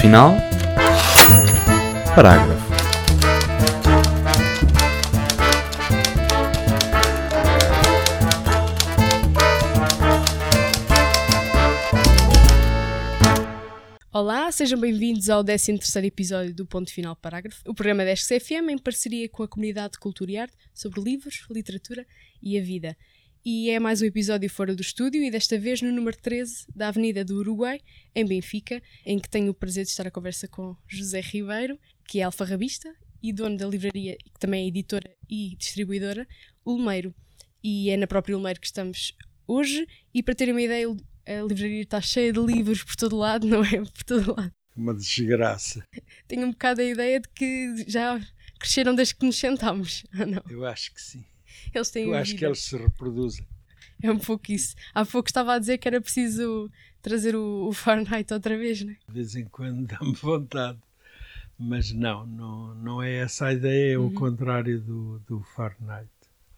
final. Parágrafo. Olá, sejam bem-vindos ao 13º episódio do Ponto Final Parágrafo, o programa da SCFM em parceria com a comunidade de cultura e arte sobre livros, literatura e a vida. E é mais um episódio fora do estúdio e desta vez no número 13 da Avenida do Uruguai, em Benfica, em que tenho o prazer de estar à conversa com José Ribeiro, que é alfarrabista e dono da livraria, que também é editora e distribuidora, Ulmeiro. E é na própria Ulmeiro que estamos hoje. E para terem uma ideia, a livraria está cheia de livros por todo lado, não é? Por todo lado. Uma desgraça. Tenho um bocado a ideia de que já cresceram desde que nos sentámos, não? Eu acho que sim. Eles têm Eu acho vida. que eles se reproduzem. É um pouco isso. Há pouco estava a dizer que era preciso trazer o, o Fahrenheit outra vez, né? De vez em quando dá-me vontade. Mas não, não, não é essa a ideia, é o contrário do, do Fahrenheit.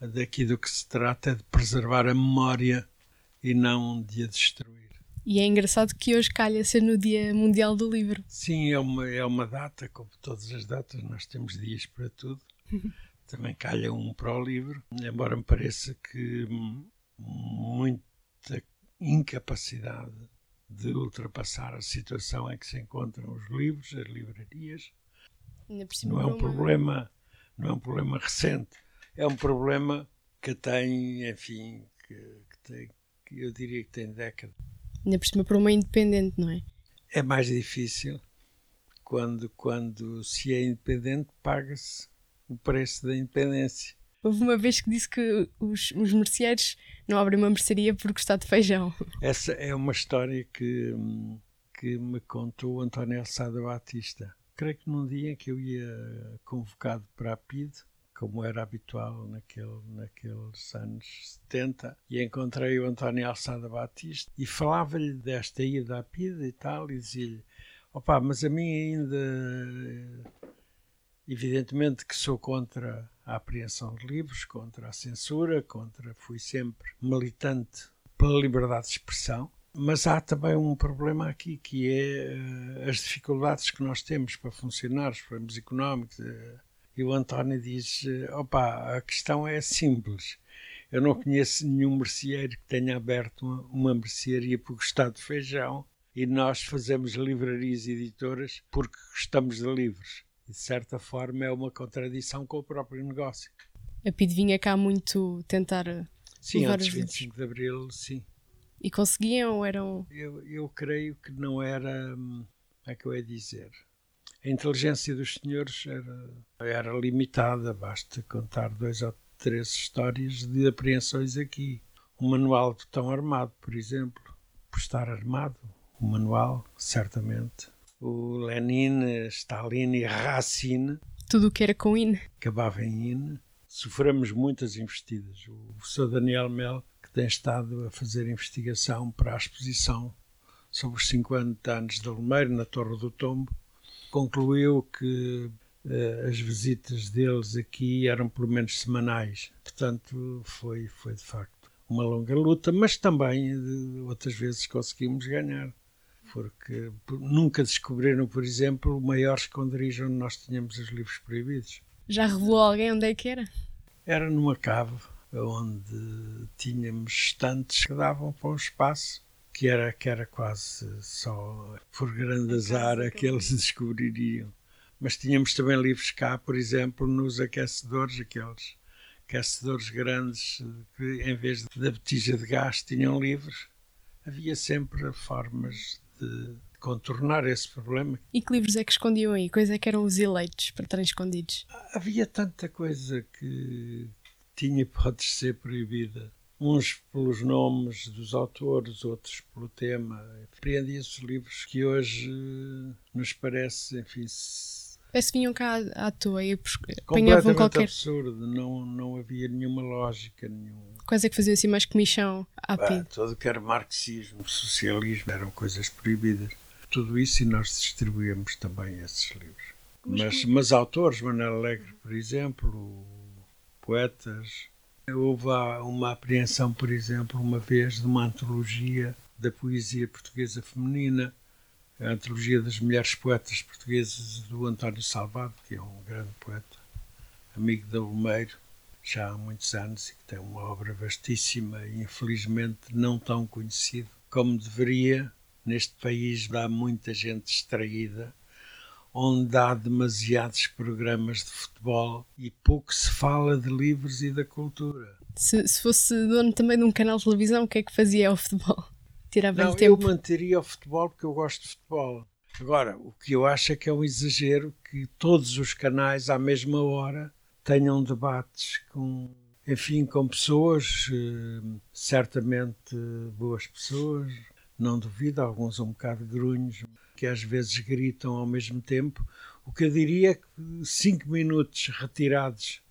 Daqui do que se trata é de preservar a memória e não de a destruir. E é engraçado que hoje calha ser no Dia Mundial do Livro. Sim, é uma, é uma data, como todas as datas, nós temos dias para tudo. Também calha um para o livro, embora me pareça que muita incapacidade de ultrapassar a situação em que se encontram os livros, as livrarias. Não é um uma- problema, não é um problema recente. É um problema que tem, enfim, que, que tem, que eu diria que tem décadas. Ainda por cima para uma independente, não é? É mais difícil quando, quando se é independente, paga-se o preço da independência. Houve uma vez que disse que os, os merceeiros não abrem uma mercearia por gostar de feijão. Essa é uma história que, que me contou o António Alçada Batista. Creio que num dia em que eu ia convocado para a PID, como era habitual naquele, naqueles anos 70, e encontrei o António Alçada Batista e falava-lhe desta ida à PID e tal, e dizia-lhe: opá, mas a mim ainda, evidentemente que sou contra a apreensão de livros, contra a censura, contra, fui sempre militante pela liberdade de expressão, mas há também um problema aqui que é eh, as dificuldades que nós temos para funcionar, os problemas económicos. eh, E o António diz: eh, opa, a questão é simples. Eu não conheço nenhum merceeiro que tenha aberto uma, uma mercearia por gostar de feijão e nós fazemos livrarias e editoras porque gostamos de livros. De certa forma é uma contradição com o próprio negócio. A PID vinha cá muito tentar uh, Sim, antes os de 25 de Abril, sim. e conseguiam ou eram. Eu, eu creio que não era. hum, Como é que eu ia dizer? A inteligência dos senhores era, era limitada, basta contar dois ou três histórias de apreensões aqui. O manual de botão armado, por exemplo, por estar armado, o manual, certamente. O Lenin, Stalin e Racine, Tudo o que era com IN. acabava em INE. Sofremos muitas investidas. O professor Daniel Mel, que tem estado a fazer investigação para a exposição sobre os 50 anos de Lumeiro na Torre do Tombo, concluiu que eh, as visitas deles aqui eram pelo menos semanais. Portanto, foi, foi de facto uma longa luta, mas também eh, outras vezes conseguimos ganhar. Porque por- nunca descobriram, por exemplo, o maior esconderijo onde nós tínhamos os livros proibidos. Já revelou alguém onde é que era? Era numa cave onde tínhamos estantes que davam para um espaço que era, que era quase só por grande azar aqueles descobririam. Mas tínhamos também livros cá, por exemplo, nos aquecedores, aqueles aquecedores grandes que em vez da botija de gás tinham livros. Havia sempre formas de contornar esse problema E que livros é que escondiam aí? Coisa é que eram os eleitos para estarem escondidos. havia tanta coisa que tinha pode ser proibida. Uns pelos nomes dos autores, outros pelo tema. Compreendia-se livros que hoje nos parece, enfim, Parece que vinham cá à, à toa e apanhavam qualquer absurdo. Não, não havia nenhuma lógica, nenhum. coisa que faziam assim mais comichão à Ah, PID. tudo que era marxismo, socialismo, eram coisas proibidas. Tudo isso e nós distribuímos também esses livros. Mas, mas autores, Manuel Alegre, por exemplo, poetas. Houve uma apreensão, por exemplo, uma vez de uma antologia da poesia portuguesa feminina a antologia das mulheres poetas portuguesas do António Salvado, que é um grande poeta, amigo de Olmeiro, já há muitos anos e que tem uma obra vastíssima e infelizmente não tão conhecido como deveria. Neste país dá muita gente distraída, onde há demasiados programas de futebol e pouco se fala de livros e da cultura. Se, se fosse dono também de um canal de televisão, o que é que fazia ao futebol? Tirava não, tempo? Eu manteria o futebol porque eu gosto de futebol. Agora, o que eu acho é que é um exagero que todos os canais, à mesma hora, tenham debates com, enfim, com pessoas, eh, certamente boas pessoas, não duvido, alguns um bocado grunhos, que às vezes gritam ao mesmo tempo. O que eu diria é que cinco minutos retirados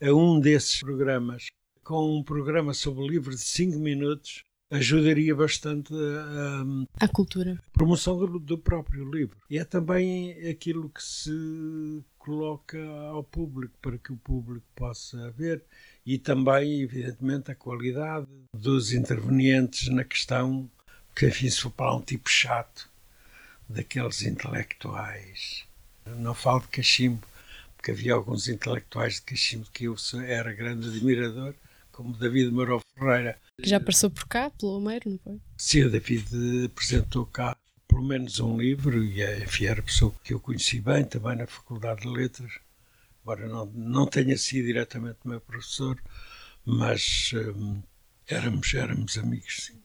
a um desses programas, com um programa sobre o livro de cinco minutos, ajudaria bastante a, a cultura. promoção do, do, próprio livro. E é também aquilo que se coloca ao público, para que o público possa ver. E também, evidentemente, a qualidade dos intervenientes na questão, que, enfim, se for para um tipo chato, daqueles intelectuais. Não falo de cachimbo, porque havia alguns intelectuais de cachimbo que eu era grande admirador, como David Mourão Ferreira. Que já passou por cá, pelo Homeiro, não foi? Sim, o David apresentou cá pelo menos um livro e é, enfim, era a pessoa que eu conheci bem também na Faculdade de Letras, embora não, não tenha sido diretamente meu professor, mas hum, éramos, éramos amigos, sim.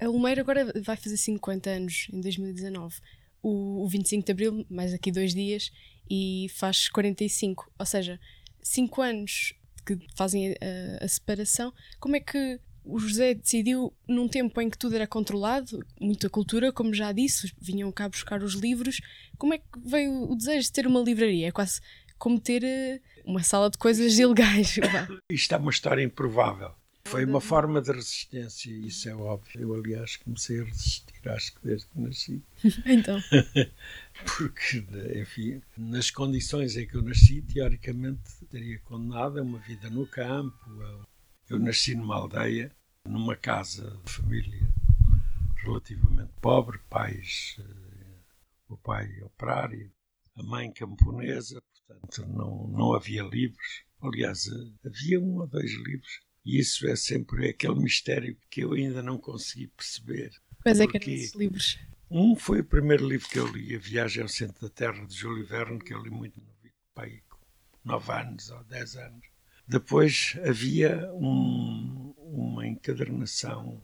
A Olmeiro agora vai fazer 50 anos, em 2019. O, o 25 de Abril, mais aqui dois dias, e faz 45. Ou seja, 5 anos que fazem a, a separação, como é que o José decidiu, num tempo em que tudo era controlado, muita cultura, como já disse, vinham cá buscar os livros, como é que veio o desejo de ter uma livraria? É quase como ter eh, uma sala de coisas ilegais. Isto é uma história improvável. Foi uma forma de resistência, isso é óbvio. Eu, aliás, comecei a resistir, acho que desde que nasci. então. Porque, enfim, nas condições em que eu nasci, teoricamente teria condenado a uma vida no campo. Eu nasci numa aldeia, numa casa de família relativamente pobre, pais, eh, o pai operário, a mãe camponesa, portanto não, não havia livros. Aliás, havia um ou dois livros e isso é sempre aquele mistério que eu ainda não consegui perceber. Quais é que eram esses livros? Um foi o primeiro livro que eu li, A Viagem ao Centro da Terra, de Júlio Verne, que eu li muito novo, pai, 9 anos ou 10 anos. Depois havia um, uma encadernação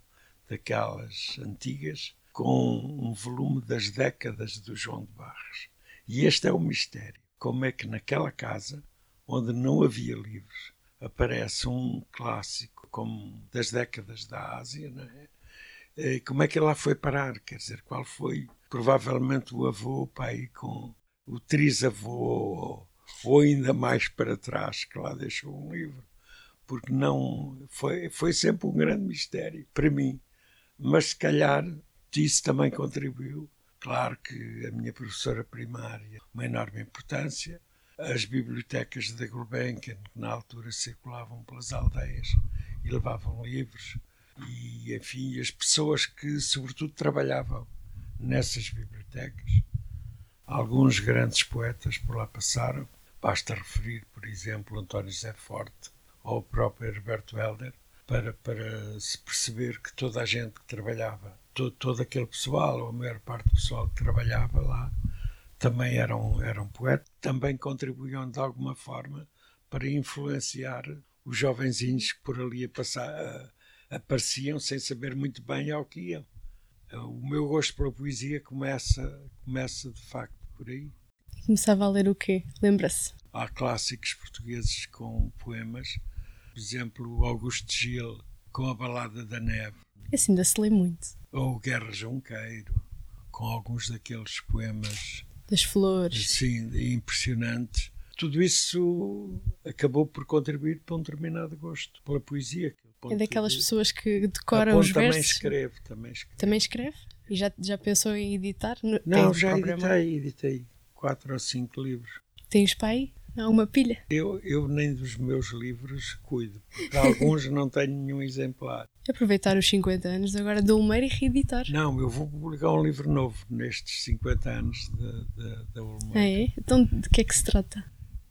daquelas antigas com um volume das décadas do João de Barros. E este é o mistério. Como é que naquela casa, onde não havia livros, aparece um clássico como das décadas da Ásia, não é? Como é que lá foi parar? Quer dizer, qual foi provavelmente o avô, o pai, com o trisavô, ou ainda mais para trás, que lá deixou um livro? Porque não. Foi, foi sempre um grande mistério para mim. Mas se calhar isso também contribuiu. Claro que a minha professora primária, uma enorme importância, as bibliotecas da Gulbenkian, que na altura circulavam pelas aldeias e levavam livros, e enfim, as pessoas que sobretudo trabalhavam nessas bibliotecas. Alguns grandes poetas por lá passaram, basta referir, por exemplo, António José Forte ou o próprio Herberto Helder, para, para se perceber que toda a gente que trabalhava, todo, todo aquele pessoal, ou a maior parte do pessoal que trabalhava lá, também eram, eram poetas, também contribuíam de alguma forma para influenciar os jovenzinhos que por ali a passar, a, apareciam sem saber muito bem ao que iam. O meu gosto pela poesia começa, começa de facto por aí. Começava a ler o quê? Lembra-se? Há clássicos portugueses com poemas, por exemplo, Augusto Gil com a Balada da Neve. Esse ainda se lê muito. Ou Guerra Junqueiro, com alguns daqueles poemas das flores. Sim, impressionantes. Tudo isso acabou por contribuir para um determinado gosto pela poesia. É daquelas pessoas que decoram os também versos. Escreve, também escreve. Também escreve? E já, já pensou em editar? Não, já editei, editei quatro ou cinco livros. Tens pai? Há uma pilha. Eu, eu nem dos meus livros cuido, porque alguns não tenho nenhum exemplar. Aproveitar os 50 anos agora de Olmeira e reeditar. Não, eu vou publicar um livro novo nestes 50 anos da Olmeira. Ah, é? Então de que é que se trata?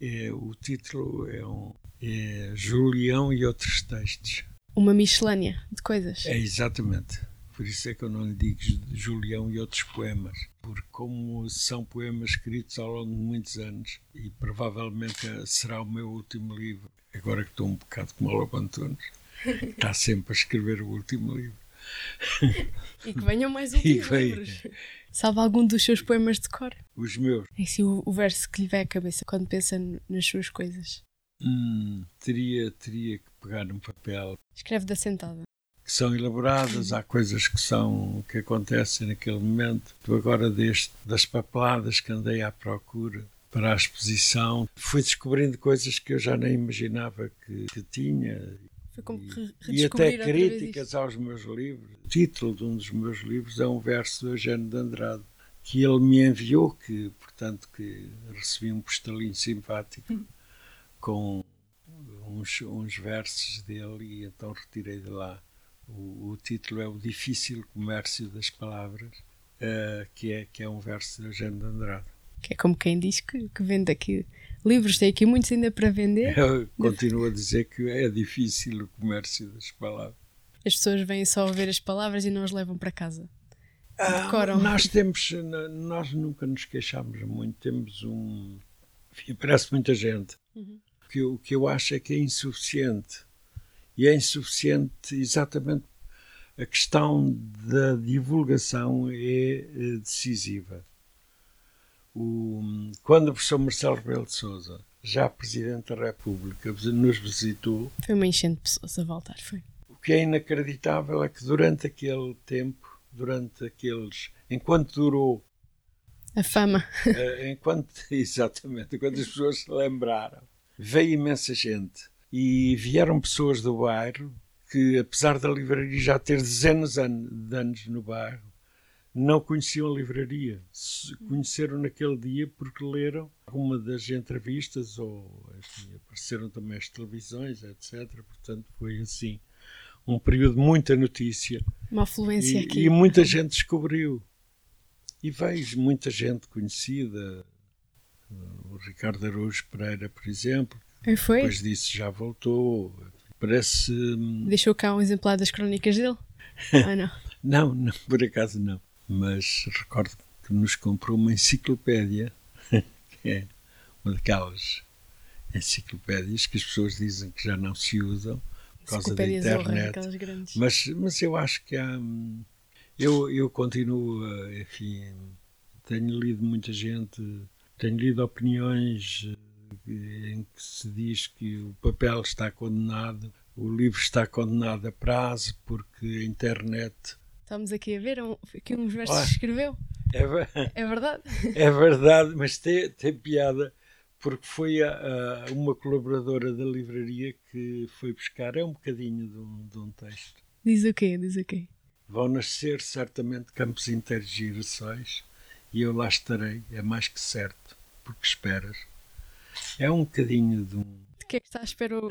É, o título é, um, é Julião e outros textos. Uma miscelânea de coisas. É, exatamente. Por isso é que eu não lhe digo Julião e outros poemas, porque como são poemas escritos ao longo de muitos anos e provavelmente será o meu último livro, agora que estou um bocado como Lobo Antunes, está sempre a escrever o último livro. E que venham mais últimos livros. Salva algum dos seus poemas de cor? Os meus. É assim o, o verso que lhe vem à cabeça quando pensa nas suas coisas. Hum, teria, teria que pegar num papel. Escreve da sentada que são elaboradas, há coisas que são que acontecem naquele momento. Tu agora deste das papeladas que andei à procura para a exposição, fui descobrindo coisas que eu já nem imaginava que, que tinha. E, e até críticas aos meos livros. O título de um dos meus livros é um verso do Eugênio de Andrade que ele me enviou, que portanto que recebi um postalinho simpático hum. com uns, uns versos dele e então retirei de lá o, o, título é O Difícil Comércio das Palavras, uh, que, é, que é um verso de Eugênio de Andrade. Que é como quem diz que, que vende aqui livros, tem aqui muitos ainda para vender. Eu continuo a dizer que é difícil o comércio das palavras. As pessoas vêm só ver as palavras e não as levam para casa. Ah, nós temos, nós nunca nos queixamos muito, temos um. Enfim, parece muita gente. Uhum. Que, o que eu acho é que é insuficiente e é insuficiente exatamente a questão da divulgação é, é decisiva. O, quando o professor Marcelo Rebelo de Sousa, já Presidente da República, nos visitou... Foi uma enchente de pessoas a voltar, foi. O que é inacreditável é que durante aquele tempo, durante aqueles... Enquanto durou... A fama. Eh, enquanto, exatamente, enquanto as pessoas se lembraram, veio imensa gente e vieram pessoas do bairro que, apesar da livraria já ter dezenas de anos no bairro, não conheciam a livraria. Conheceram naquele dia porque leram alguma das entrevistas ou assim, apareceram também as televisões, etc. Portanto, foi assim um período de muita notícia. Uma afluência e, aqui. E muita gente descobriu. E vejo muita gente conhecida. O Ricardo Araújo Pereira, por exemplo, e foi? Depois disso já voltou. Parece. Deixou cá um exemplar das crónicas dele? ah, não. não, não, por acaso não. Mas recordo que nos comprou uma enciclopédia, que é uma daquelas enciclopédias que as pessoas dizem que já não se usam por causa da internet. Mas, mas eu acho que há. Hum, eu, eu continuo, enfim, tenho lido muita gente, tenho lido opiniões em que se diz que o papel está condenado, o livro está condenado a prazo porque a internet. Estamos aqui a ver um, aqui uns versos que escreveu. É, é, verdade. É verdade, mas tem, tem piada porque foi a, a, uma colaboradora da livraria que foi buscar é um bocadinho de um, de um texto. Diz o quê? Diz o quê? Vão nascer certamente campos girassóis e eu lá estarei, é mais que certo, porque esperas. É um bocadinho de um. De que é que está à espera o,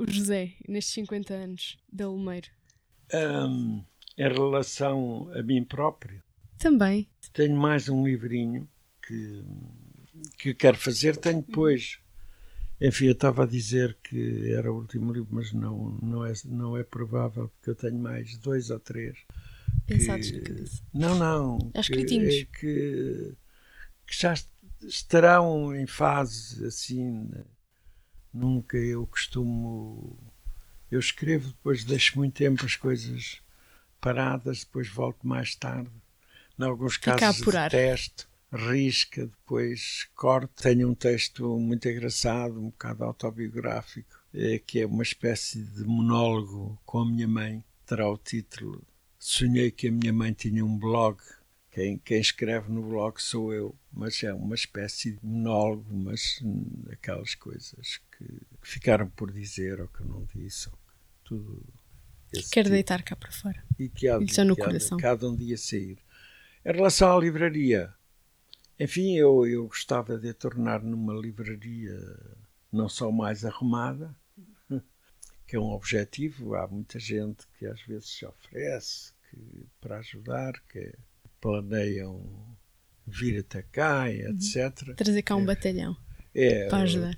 o José nestes 50 anos da Lumeiro? Um, em relação a mim próprio. Também. Tenho mais um livrinho que, que quero fazer. Tenho depois. Enfim, eu estava a dizer que era o último livro, mas não, não, é, não é provável, porque eu tenho mais dois ou três. Pensados que, na cabeça. Não, não. Já escritinhos. Que, que, que já estarão em fase assim. Né? Nunca eu costumo. Eu escrevo, depois deixo muito tempo as coisas paradas, depois volto mais tarde. Em alguns casos testo, risca, depois corto. Tenho um texto muito engraçado, um bocado autobiográfico, é, que é uma espécie de monólogo com a minha mãe. Terá o título Sonhei que a minha mãe tinha um blog quem, quem escreve no blog sou eu, mas é uma espécie de monólogo, mas aquelas coisas que, que ficaram por dizer ou que não disse, ou que tudo. Quero tipo. deitar cá para fora. E que há, de, no que, coração. Há, de um dia sair. Em relação à livraria, Enfim, eu, eu gostava de a tornar numa livraria não só mais arrumada, que é um objetivo. Há muita gente que às vezes se oferece que, para ajudar, que planeiam vir até cá, etc. Uhum. Trazer cá um é, batalhão. É,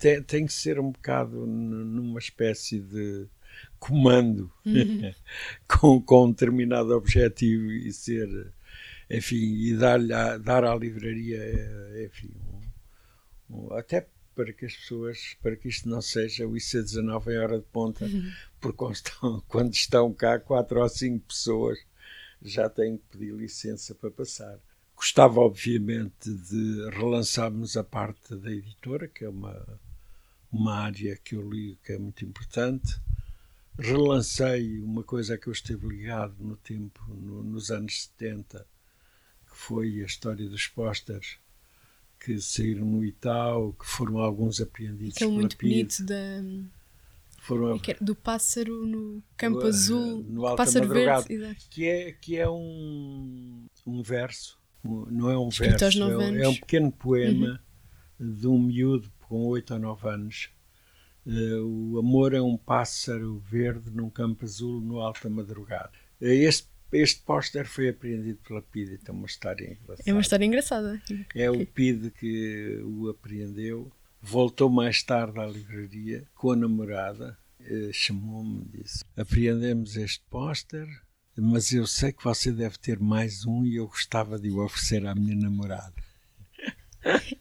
tem, tem, que ser um bocado numa espécie de comando uhum. com, com um determinado objetivo e ser, enfim, e dar, dar à livraria, é, enfim, um, um, até para que as pessoas, para que isto não seja o IC19 em hora de ponta, uhum. porque quando estão cá quatro ou cinco pessoas já têm que pedir licença para passar. Gostava, obviamente, de relançarmos a parte da editora, que é uma, uma área que eu li que é muito importante. Relancei uma coisa que eu esteve ligado no tempo, no, nos anos 70, que foi a história dos pósteres que saíram no Itaú, que foram alguns apreendidos Aquele muito PID. bonito da, foram, é do pássaro no campo no, azul, no Alta pássaro verde, que é, que é um, um verso, não é um Escrito verso, é, é, um pequeno poema uhum. de um miúdo com 8 ou 9 anos. Uh, o amor é um pássaro verde num campo azul no alta madrugada. Uh, este este póster foi apreendido pela PID, então uma história engraçada. É uma história engraçada. É o PID que o apreendeu, voltou mais tarde à livraria com a namorada, eh, chamou-me e disse: Apreendemos este póster, mas eu sei que você deve ter mais um e eu gostava de o oferecer à minha namorada.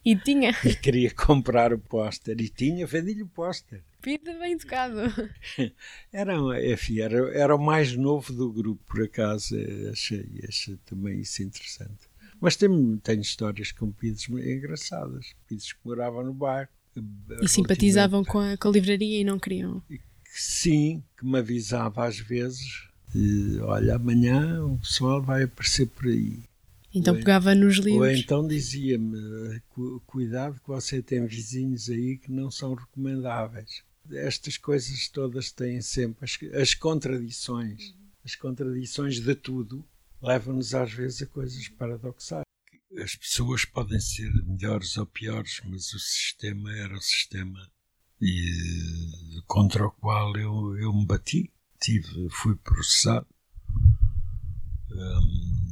E tinha. E queria comprar o póster. E tinha, vendi-lhe o póster. Pida bem tocado. Era, enfim, era, era o mais novo do grupo, por acaso. Achei, achei também isso interessante. Mas tem histórias com pidos engraçadas. Pidos que moravam no bairro. E simpatizavam com a, com a livraria e não queriam. Sim, que me avisava às vezes. E, olha, amanhã o pessoal vai aparecer por aí. Então ou pegava nos livros. Ou então dizia-me: cuidado que você tem vizinhos aí que não são recomendáveis. Estas coisas todas têm sempre as, as contradições. As contradições de tudo levam-nos às vezes a coisas paradoxais. As pessoas podem ser melhores ou piores, mas o sistema era o sistema e contra o qual eu, eu me bati. Tive, fui processado. Um,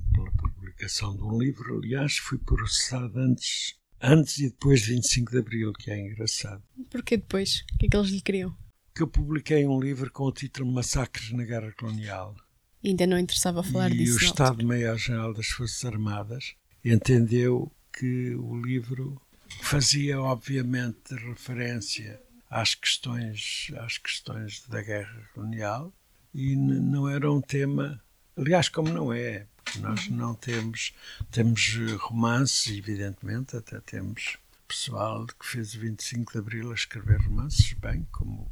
publicação de um livro. Aliás, fui processado antes, antes e depois de 25 de Abril, que é engraçado. Porquê depois? O que é que eles lhe queriam? Que eu publiquei um livro com o título Massacres na Guerra Colonial. E ainda não interessava falar e disso. E o Estado-Maior-General das Forças Armadas entendeu que o livro fazia, obviamente, referência às questões, às questões da guerra colonial e não era um tema, aliás, como não é, nós não temos, temos romances, evidentemente, até temos pessoal que fez o 25 de Abril a escrever romances, bem como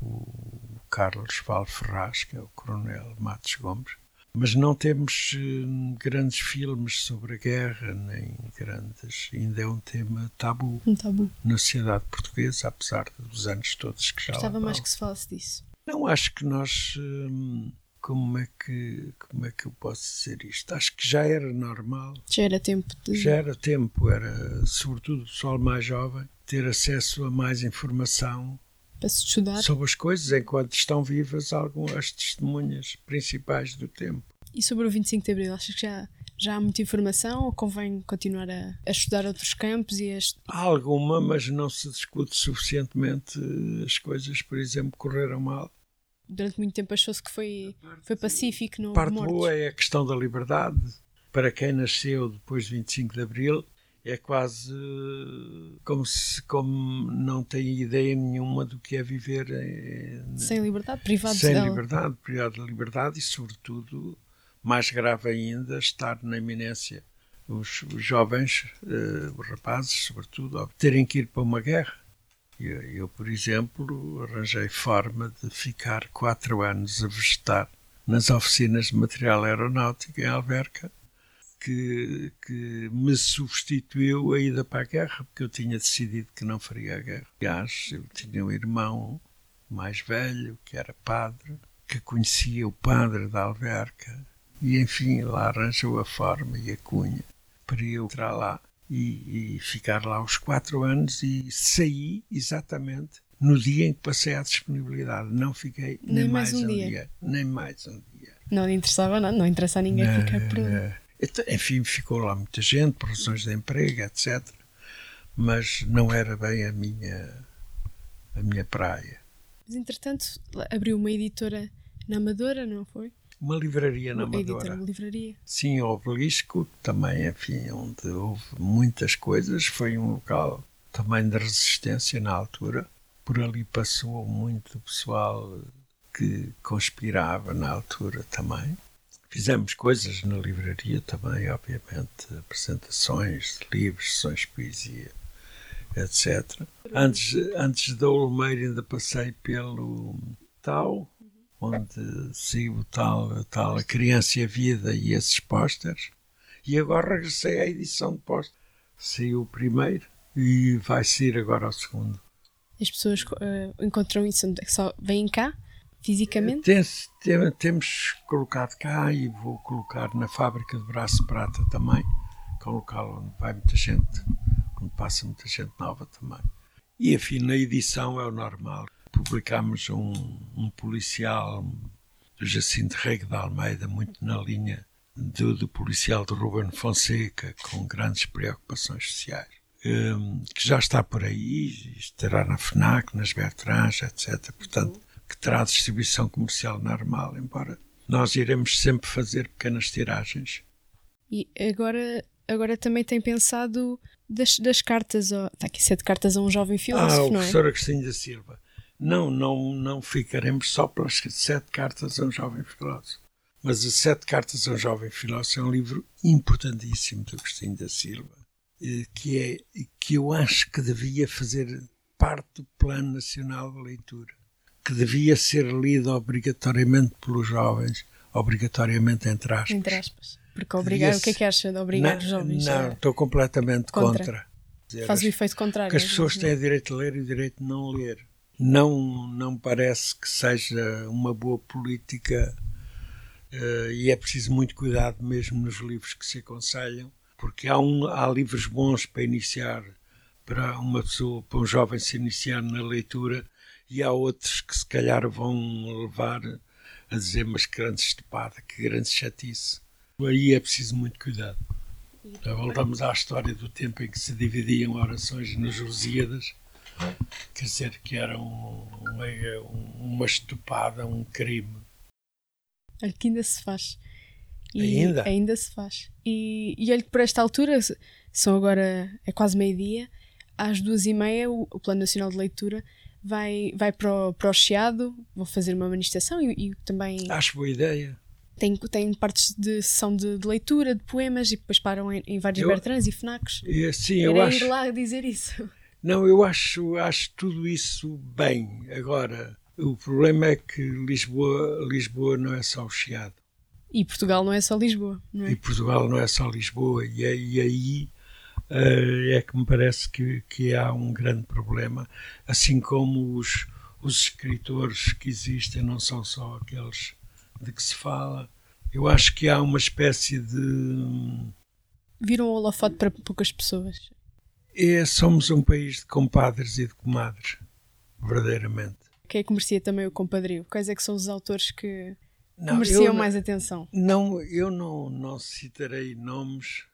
o Carlos Val Ferraz, que é o Coronel Matos Gomes, mas não temos eh, grandes filmes sobre a guerra, nem grandes. Ainda é um tema tabu, um tabu. na sociedade portuguesa, apesar dos anos todos que já Gostava mais que se falasse disso. Não, acho que nós. Hum, como é que como é que eu posso dizer isto? Acho que já era normal. Já era tempo de... Já era tempo, era sobretudo o pessoal mais jovem ter acesso a mais informação para se estudar sobre as coisas enquanto estão vivas algumas testemunhas principais do tempo. E sobre o 25 de Abril, achas que já, já há muita informação ou convém continuar a, a estudar outros campos? E Há alguma, mas não se discute suficientemente as coisas, por exemplo, correram mal durante muito tempo achou-se que foi, foi pacífico, não houve parte boa é a questão da liberdade. Para quem nasceu depois de 25 de Abril, é quase como se como não tem ideia nenhuma do que é viver em, sem liberdade, privado sem dela. liberdade, privado de liberdade e sobretudo mais grave ainda estar na iminência os, os jovens, uh, os rapazes sobretudo, terem que ir para uma guerra eu, eu, por exemplo, arranjei forma de ficar quatro anos a vegetar nas oficinas de material aeronáutico em Alverca, que, que me substituiu a ida para a guerra, porque eu tinha decidido que não faria a guerra. Aliás, eu tinha um irmão mais velho, que era padre, que conhecia o padre da Alverca, e enfim, lá arranjou a forma e a cunha para eu entrar lá. e, e ficar lá os quatro anos e saí exatamente no dia em que passei à disponibilidade. Não fiquei nem, nem mais, mais, um, dia. dia. Nem mais um dia. Não lhe interessava nada, não interessa a ninguém não, ficar por enfim, ficou lá muita gente por razões de emprego, etc. Mas não era bem a minha, a minha praia. Mas entretanto abriu uma editora na Amadora, não foi? Uma livraria na Amadora. Editora, uma livraria. Sim, o Obelisco, também, enfim, onde houve muitas coisas. Foi um local também de resistência na altura. Por ali passou muito pessoal que conspirava na altura também. Fizemos coisas na livraria também, obviamente, apresentações de livros, sessões de poesia, etc. Antes, antes da Olmeira ainda passei pelo Tal, onde saiu tal, tal A Criança e a Vida e esses pósteres. E agora regressei à edição de pósteres. Saiu o primeiro e vai sair agora o segundo. As pessoas uh, encontram isso, só vêm cá fisicamente? Tem, tem, temos colocado cá e vou colocar na fábrica de Braço de Prata também, que é um local onde vai muita gente, onde passa muita gente nova também. E enfim, na edição é o normal. Publicámos um, um policial Jacinto Rego de Almeida, muito na linha do, do policial de Ruben Fonseca, com grandes preocupações sociais. Um, que já está por aí, estará na FNAC, nas Bertrands, etc. Portanto, que terá distribuição comercial normal, embora nós iremos sempre fazer pequenas tiragens. E agora, agora também tem pensado das, das cartas, está aqui sete cartas a um jovem filósofo, ah, o não é? professor Agostinho da Silva. Não, não, não ficaremos só pelas sete cartas a um jovem filósofo. Mas as Sete Cartas a um Jovem Filósofo é um livro importantíssimo de Agostinho da Silva, eh, que, é, que eu acho que devia fazer parte do Plano Nacional de Leitura que devia ser lido obrigatoriamente pelos jovens, obrigatoriamente entre aspas. Entre aspas. Porque obrigar, o que é que acha de obrigar os jovens? Não, estou completamente contra. contra. Dizer, Faz o efeito contrário. Que as pessoas têm o direito de ler e o direito de não ler. Não, não parece que seja uma boa política uh, e é preciso muito cuidado mesmo nos livros que se aconselham, porque há, um, há livros bons para iniciar, para uma pessoa, para um jovem se iniciar na leitura, e há outros que se calhar vão levar a dizer, mas que grande estepada, que grande chatice. Aí é preciso muito cuidado. Já voltamos à história do tempo em que se dividiam orações nas Lusíadas, quer dizer que era um, uma, uma estupada, um crime. Olha que ainda se faz. E ainda? Ainda se faz. E, e olha que por esta altura, são agora, é quase meio-dia, às duas e meia, o, o Plano Nacional de Leitura vai, vai para, o, para o Chiado, vou fazer uma manifestação e, e também. Acho boa ideia. Tem, tem partes de sessão de, de leitura, de poemas e depois param em, em vários eu, Bertrands e FNACs. É, sim, eu acho. ir lá dizer isso. Não, eu acho, acho tudo isso bem. Agora, o problema é que Lisboa, Lisboa não é só o Chiado. E Portugal não é só Lisboa, não é? E Portugal não é só Lisboa. E, e aí é que me parece que, que há um grande problema, assim como os, os escritores que existem não são só aqueles de que se fala. Eu acho que há uma espécie de. Viram o holofote para poucas pessoas. É, somos um país de compadres e de comadres, verdadeiramente. Quem é que merecia também o compadrio? Quais é que são os autores que, não, mereciam mais atenção? Não, eu não, não citarei nomes,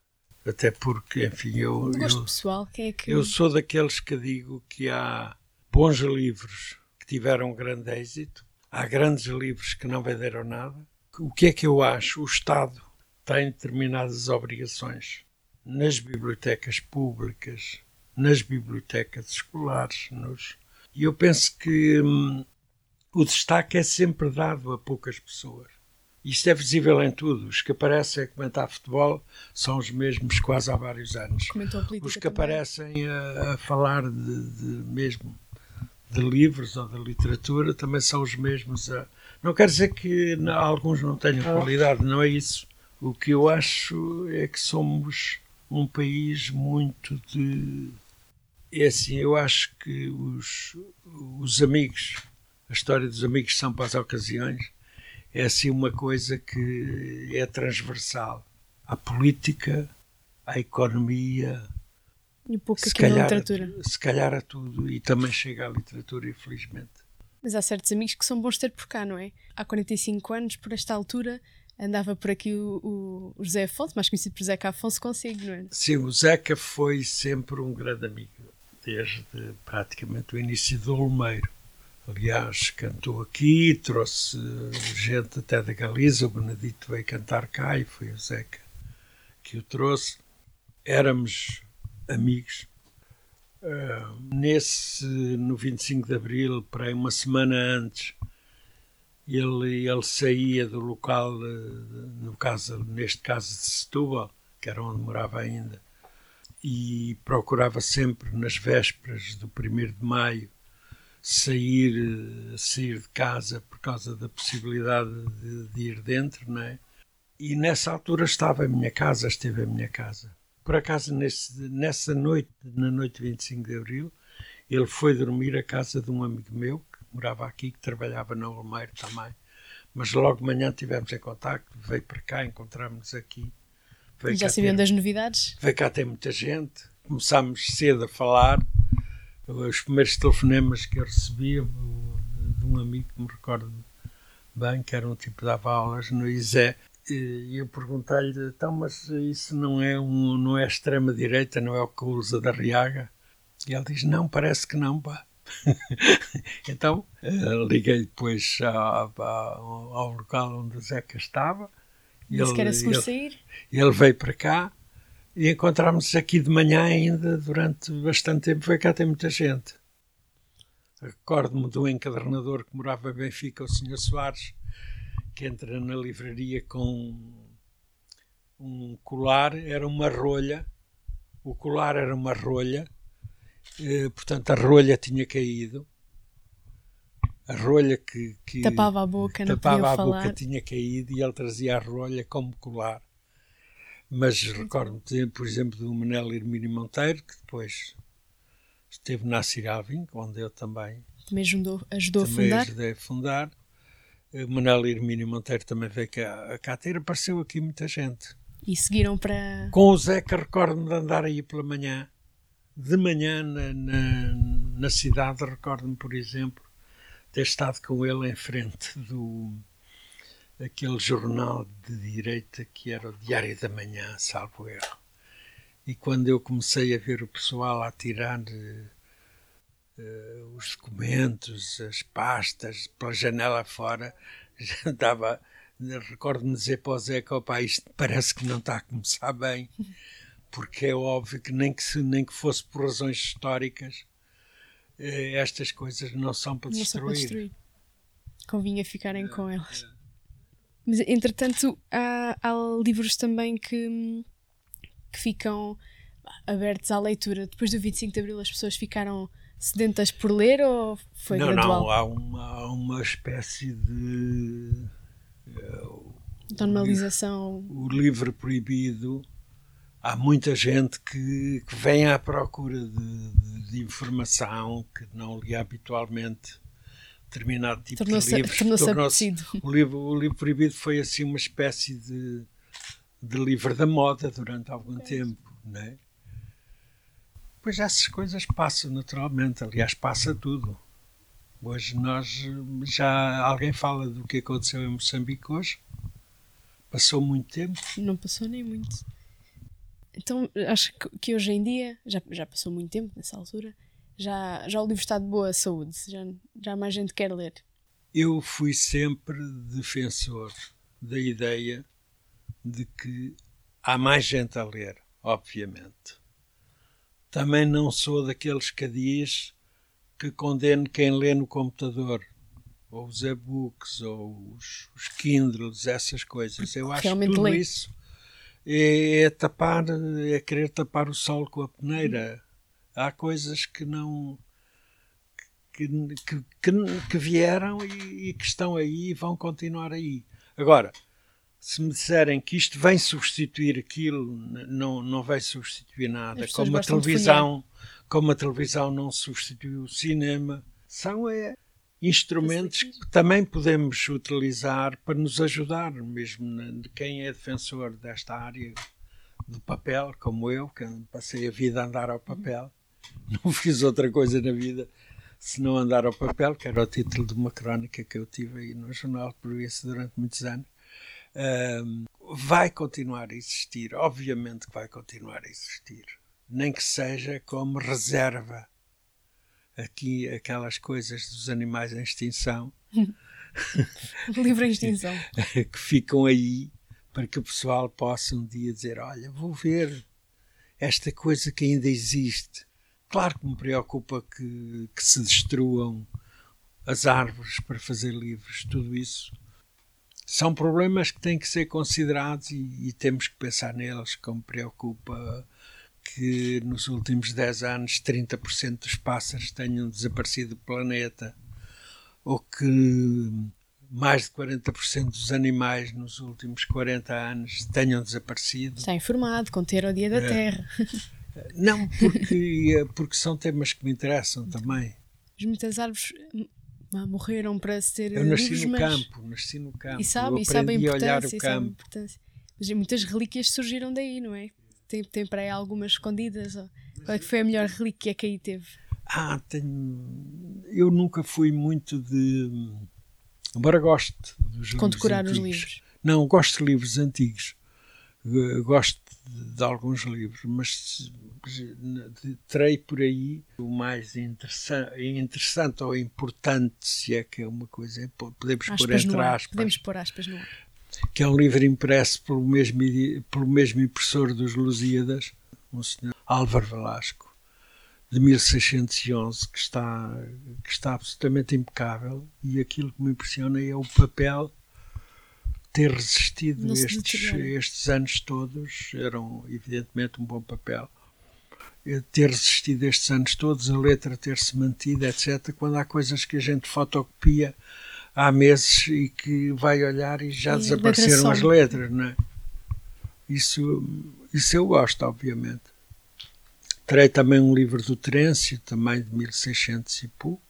até porque, enfim, eu. gosto eu, pessoal, quem é que. Eu sou daqueles que digo que há bons livros que tiveram grande êxito, há grandes livros que não venderam nada. O que é que eu acho? O Estado tem determinadas obrigações nas bibliotecas públicas, nas bibliotecas escolares, nos... e eu penso que hum, o destaque é sempre dado a poucas pessoas. Isto é visível em tudo. Os que aparecem a comentar futebol são os mesmos quase há vários anos. Os que também. aparecem a, a falar de, de, mesmo de livros ou de literatura também são os mesmos. A... Não quer dizer que alguns não tenham ah. qualidade, não é isso. O que eu acho é que somos um país muito de. É assim, eu acho que os, os amigos, a história dos amigos são para as ocasiões é assim uma coisa que é transversal à política, à economia, E pouco se calhar, literatura. Se calhar a tudo. E também chega à literatura, infelizmente. Mas há certos amigos que são bons ter por cá, não é? Há 45 anos, por esta altura, andava por aqui o, o José Afonso, mais conhecido por Zeca Afonso, consigo, não é? Sim, o Zeca foi sempre um grande amigo, desde praticamente o início do Olmeiro. Aliás, cantou aqui, trouxe gente até da Galiza, o Benedito veio cantar cá e foi o Zeca que o trouxe. Éramos amigos. Uh, nesse, no 25 de Abril, para aí uma semana antes, ele, ele saía do local, no caso, neste caso de Setúbal, que era onde morava ainda, e procurava sempre nas vésperas do 1 de maio sair, sair de casa por causa da possibilidade de, de ir dentro, não é? E nessa altura estava em minha casa, esteve em minha casa. Por acaso, nesse, nessa noite, na noite de 25 de Abril, ele foi dormir à casa de um amigo meu, que morava aqui, que trabalhava na Olmeiro também. Mas logo de manhã tivemos em contacto, veio para cá, encontramos aqui. Já sabiam das novidades? Veio cá ter muita gente. Começámos cedo a falar. Os primeiros telefonemas que eu recebia de um amigo que me recordo bem, que era um tipo que dava aulas no ISE, e eu perguntei-lhe, então, mas isso não é, um, não é extrema-direita, não é o que usa da Riaga? E ele diz, não, parece que não, pá. então, eh, liguei depois ao, ao local onde o Zeca estava. E ele, que era ele, sair? ele veio para cá e encontramos aqui de manhã ainda, durante bastante tempo, foi cá tem muita gente. Recordo-me do encadernador que morava em Benfica, o Sr. Soares, que entra na livraria com um colar, era uma rolha, o colar era uma rolha, eh, portanto a rolha tinha caído, a rolha que, que tapava a boca, não tapava a falar. boca tinha caído e ele trazia a rolha como colar. Mas recordo-me, por exemplo, do Manel Hermínio Monteiro, que depois esteve na Ciralvin, onde eu também também ajudou, ajudou também a fundar. ajudei a fundar. Manuel Hermínio Monteiro também veio cá, cá ter, apareceu aqui muita gente. E seguiram para. Com o Zeca, recordo-me de andar aí pela manhã, de manhã na, na, na cidade, recordo-me, por exemplo, ter estado com ele em frente do aquele jornal de direita que era o Diário da Manhã, salvo erro. E quando eu comecei a ver o pessoal a tirar uh, os documentos, as pastas, pela janela fora, já estava. Recordo-me dizer para o Zeca: opa, isto parece que não está a começar bem, porque é óbvio que nem que, se, nem que fosse por razões históricas, eh, estas coisas não são para, não destruir. São para destruir. Convinha ficarem é, com elas. É. Mas, entretanto, há, há livros também que, que ficam abertos à leitura. Depois do 25 de Abril, as pessoas ficaram sedentas por ler ou foi não, gradual? Não, há uma, há uma espécie de. Uh, Normalização. O, o livro proibido. Há muita gente que, que vem à procura de, de, de informação que não lia habitualmente determinado tipo de livros. Tornou-se tornou o, livro, o livro proibido foi assim uma espécie de, de livro da moda durante algum é. tempo, não é? Pois essas coisas passam naturalmente, aliás, passa tudo. Hoje nós já alguém fala do que aconteceu em Moçambique hoje. Passou muito tempo. Não passou nem muito. Então acho que hoje em dia, já, já passou muito tempo nessa altura, já, já o livro está de boa saúde, já, já mais gente quer ler. Eu fui sempre defensor da ideia de que há mais gente a ler, obviamente. Também não sou daqueles que diz que condeno quem lê no computador, ou os e-books, ou os, os Kindles, essas coisas. Eu acho Realmente que tudo lê. isso é, é, tapar, é querer tapar o sol com a peneira. Há coisas que não. que, que, que, que vieram e, e que estão aí e vão continuar aí. Agora, se me disserem que isto vem substituir aquilo, não, não vai substituir nada. Como a televisão, como a televisão não substituiu o cinema, são é, instrumentos que também podemos utilizar para nos ajudar, mesmo de quem é defensor desta área do papel, como eu, que passei a vida a andar ao papel. Não fiz outra coisa na vida se não andar ao papel, que era o título de uma crónica que eu tive aí no Jornal de Província durante muitos anos. Um, vai continuar a existir, obviamente que vai continuar a existir, nem que seja como reserva aqui aquelas coisas dos animais em extinção. Livre em extinção. que ficam aí para que o pessoal possa um dia dizer: Olha, vou ver esta coisa que ainda existe. Claro que me preocupa que, que se destruam as árvores para fazer livros, tudo isso. São problemas que têm que ser considerados e, e temos que pensar neles, como me preocupa que nos últimos 10 anos 30% dos pássaros tenham desaparecido do planeta, ou que mais de 40% dos animais nos últimos 40 anos tenham desaparecido. Está informado, conter o Dia da é. Terra. Não, porque, porque são temas que me interessam também. Muitas árvores morreram para ser. Eu nasci livres, no mas... campo, nasci no campo. E sabe, e sabe a importância. E sabe a importância. Mas muitas relíquias surgiram daí, não é? Tem, tem para aí algumas escondidas? Ou... Qual é que foi a melhor relíquia que aí teve? Ah, tenho. Eu nunca fui muito de. Embora goste dos livros. decorar os livros. Não, gosto de livros antigos. Gosto de alguns livros, mas terei por aí o mais interessante, interessante ou importante, se é que é uma coisa, podemos aspas pôr entre aspas. Podemos pôr aspas no ar. Que é um livro impresso pelo mesmo, pelo mesmo impressor dos Lusíadas, um senhor Álvaro Velasco, de 1611, que está, que está absolutamente impecável. E aquilo que me impressiona é o papel ter resistido estes, estes anos todos, eram evidentemente um bom papel, eh, ter resistido estes anos todos, a letra ter-se mantido, etc., quando há coisas que a gente fotocopia há meses e que vai olhar e já e desapareceram as letras, não é? Isso, isso eu gosto, obviamente. Terei também um livro do Terêncio, também de 1600 e pouco.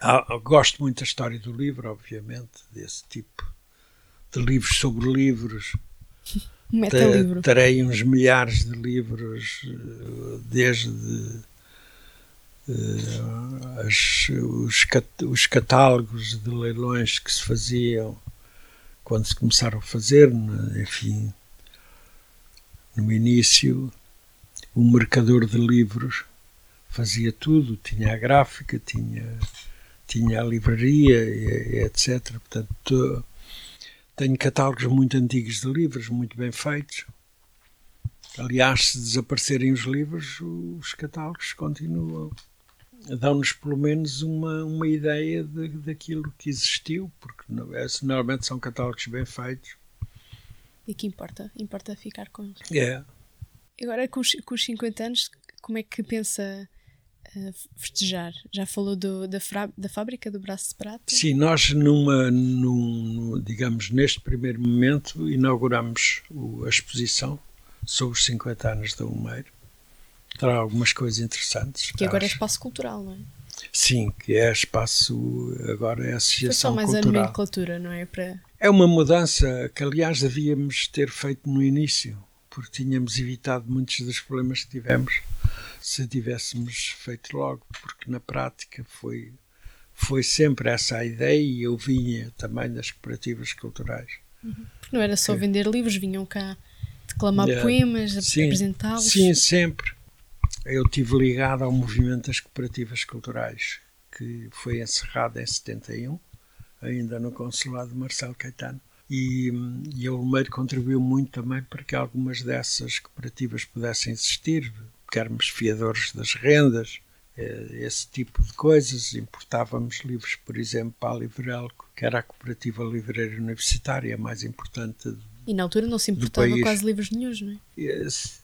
Ah, gosto muito da história do livro, obviamente, desse tipo de livros sobre livros. Metalivro. Terei uns milhares de livros, desde uh, as, os, cat, os catálogos de leilões que se faziam quando se começaram a fazer, enfim, no início, o mercador de livros fazia tudo, tinha a gráfica, tinha, tinha a livraria, etc. Portanto, tenho catálogos muito antigos de livros, muito bem feitos. Aliás, se desaparecerem os livros, os catálogos continuam. Dão-nos pelo menos uma, uma ideia de, daquilo que existiu, porque normalmente são catálogos bem feitos. E que importa? Importa ficar com eles. É. Agora, com os, com os 50 anos, como é que pensa festejar? Já falou do, da, da fábrica do braço de prata? Sim, nós numa, num, digamos, neste primeiro momento inauguramos a exposição sobre os 50 anos da Umeiro. Terá algumas coisas interessantes. Que agora é acho. é espaço cultural, não é? Sim, que é espaço, agora é associação Foi só mais cultural. a nomenclatura, não é? Para... É uma mudança que, aliás, devíamos ter feito no início, porque tínhamos evitado muitos dos problemas que tivemos se tivéssemos feito logo, porque na prática foi, foi sempre essa a ideia e eu vinha também das cooperativas culturais. Uhum. Não era só que, vender livros, vinham cá declamar é, poemas, apresentá-los? Sim, sempre. Eu estive ligado ao movimento das cooperativas culturais, que foi encerrado em 71, ainda no consulado de Marcelo Caetano. E, e o Olmeiro contribuiu muito também para que algumas dessas cooperativas pudessem existir, termos fiadores das rendas, eh, esse tipo de coisas. Importávamos livros, por exemplo, para a Livrelco, que era a cooperativa livreira universitária mais importante e na altura não se importava quase livros nenhums, não é?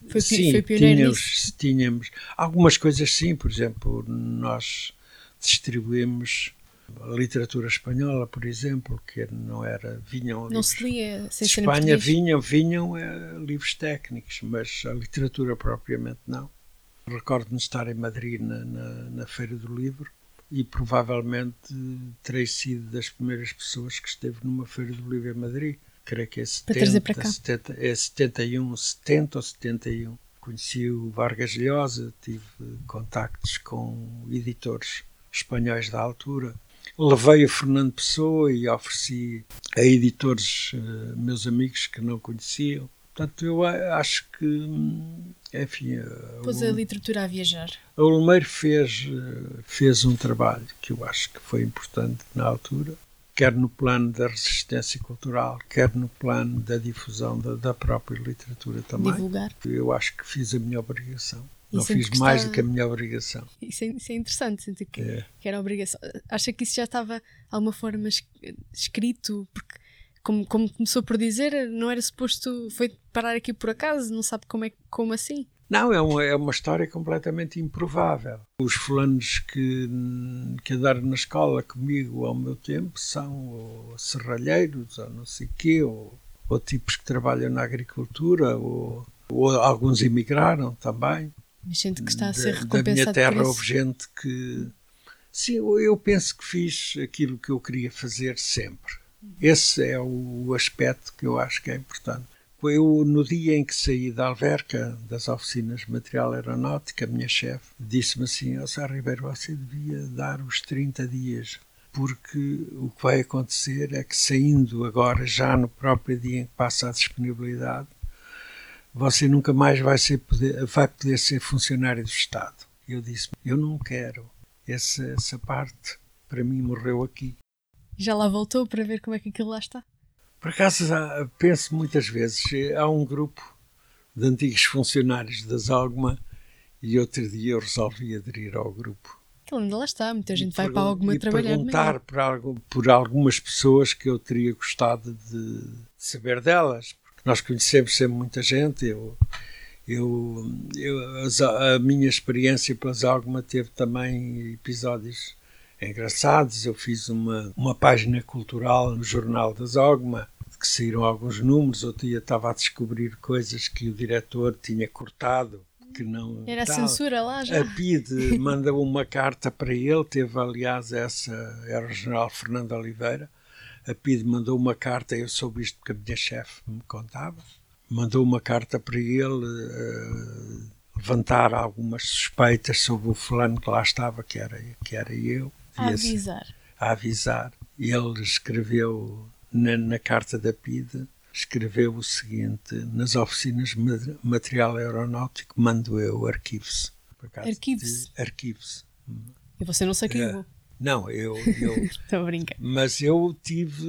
Foi, sim, foi pioneiro tínhamos, nisso. tínhamos algumas coisas sim, por exemplo, nós distribuímos a literatura espanhola, por exemplo, que não era vinham não se lia sem de Espanha vinham vinham é, livros técnicos, mas a literatura propriamente não. Recordo-me estar em Madrid na, na, na, Feira do Livro e provavelmente terei sido das primeiras pessoas que esteve numa Feira do Livro em Madrid. creio que é Para trazer 70, para cá. 70, é 71, 70 ou 71. Conheci o Vargas Llosa, tive contactos com editores espanhóis da altura. Levei o Fernando Pessoa e ofereci a editores eh, meus amigos que não conheciam. Portanto, eu acho que, hum, enfim, eh, Pôs a literatura a viajar. a Olmeiro fez, eh, fez um trabalho que eu acho que foi importante na altura, quer no plano da resistência cultural, quer no plano da difusão da, da própria literatura também. Divulgar. Eu acho que fiz a minha obrigação. Não sente fiz mais do que a minha obrigação. Isso é, isso é interessante, sentir que, É. que era obrigação. Acha que isso já estava de alguma forma es- escrito? Porque, como, como começou por dizer, não era suposto. Foi parar aqui por acaso, não sabe como, é, como assim? Não, é uma, é uma história completamente improvável. Os fulanos que, que andaram na escola comigo ao meu tempo são serralheiros, ou não sei quê, ou, ou tipos que trabalham na agricultura, ou, ou alguns emigraram também. Mas sente que está a Da- ser da, recompensado minha terra houve gente que... Sim, eu, eu penso que fiz aquilo que eu queria fazer sempre. Esse é o aspecto que eu acho que é importante. Eu, no dia em que saí da alverca das oficinas de material aeronáutica, a minha chefe disse-me assim: Ó Sá Ribeiro, você devia dar os 30 dias, porque o que vai acontecer é que saindo agora, já no próprio dia em que passa a disponibilidade, você nunca mais vai, ser poder, vai poder ser funcionário do Estado. Eu disse: Eu não quero. Essa, essa parte, para mim, morreu aqui. Já lá voltou para ver como é que aquilo lá está? Por acaso, penso muitas vezes, eh, há um grupo de antigos funcionários das Algma e outro dia eu resolvi aderir ao grupo. Aquilo ainda lá está, muita gente E vai para alguma e trabalhar. perguntar por, algu- por algumas pessoas que eu teria gostado de, saber delas, nós conhecemos sempre muita gente. Eu, eu, eu- as- a minha experiência pelas Algma teve também episódios engraçados. Eu fiz uma, uma página cultural no Jornal das Ogma, que saíram alguns números. Outro dia estava a descobrir coisas que o diretor tinha cortado. Que não Era a tal. censura lá já. A PIDE manda uma carta para ele, teve aliás essa, era o general Fernando Oliveira, a PIDE mandou uma carta, eu soube isto porque a minha chefe me contava, mandou uma carta para ele eh, levantar algumas suspeitas sobre o fulano que lá estava, que era, que era eu, A esse- avisar. a avisar. Ele escreveu na, na carta da PIDE, escreveu o seguinte, nas oficinas material aeronáutico mando eu arquivos. Arquivos? Arquivos. E você não sei quem É. vou. Não, eu, eu Estou a brincar. mas eu tive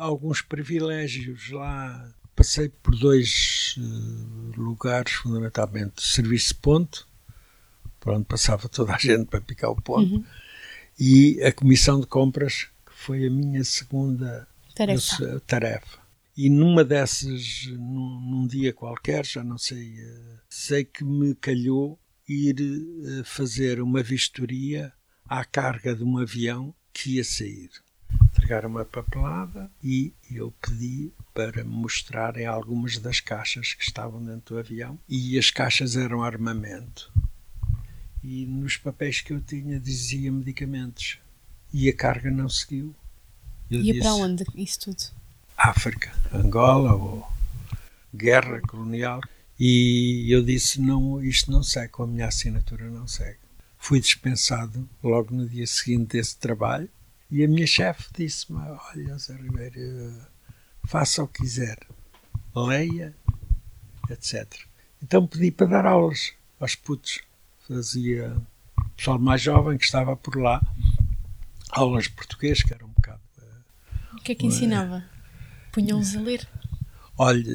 alguns privilégios lá. Passei por dois eh, lugares, fundamentalmente. Serviço de ponto, por onde passava toda a gente para picar o ponto, Uhum. e a comissão de compras, que foi a minha segunda Tarefa. tarefa. E numa dessas, num, num dia qualquer, já não sei, eh, sei que me calhou ir eh, fazer uma vistoria à carga de um avião que ia sair. Entregaram uma papelada e eu pedi para me mostrarem algumas das caixas que estavam dentro do avião e as caixas eram armamento. E nos papéis que eu tinha dizia medicamentos. E a carga não seguiu. Eu para disse, onde isso tudo? África, Angola ou guerra colonial. E eu disse: não, isto não segue, com a minha assinatura não segue. Fui dispensado logo no dia seguinte desse trabalho e a minha chefe disse-me: Olha, Zé Ribeiro, faça o que quiser, leia, etc. Então pedi para dar aulas aos putos. Fazia pessoal mais jovem que estava por lá, aulas de português, que era um bocado O que é que ensinava? Punham-los a ler? Olha,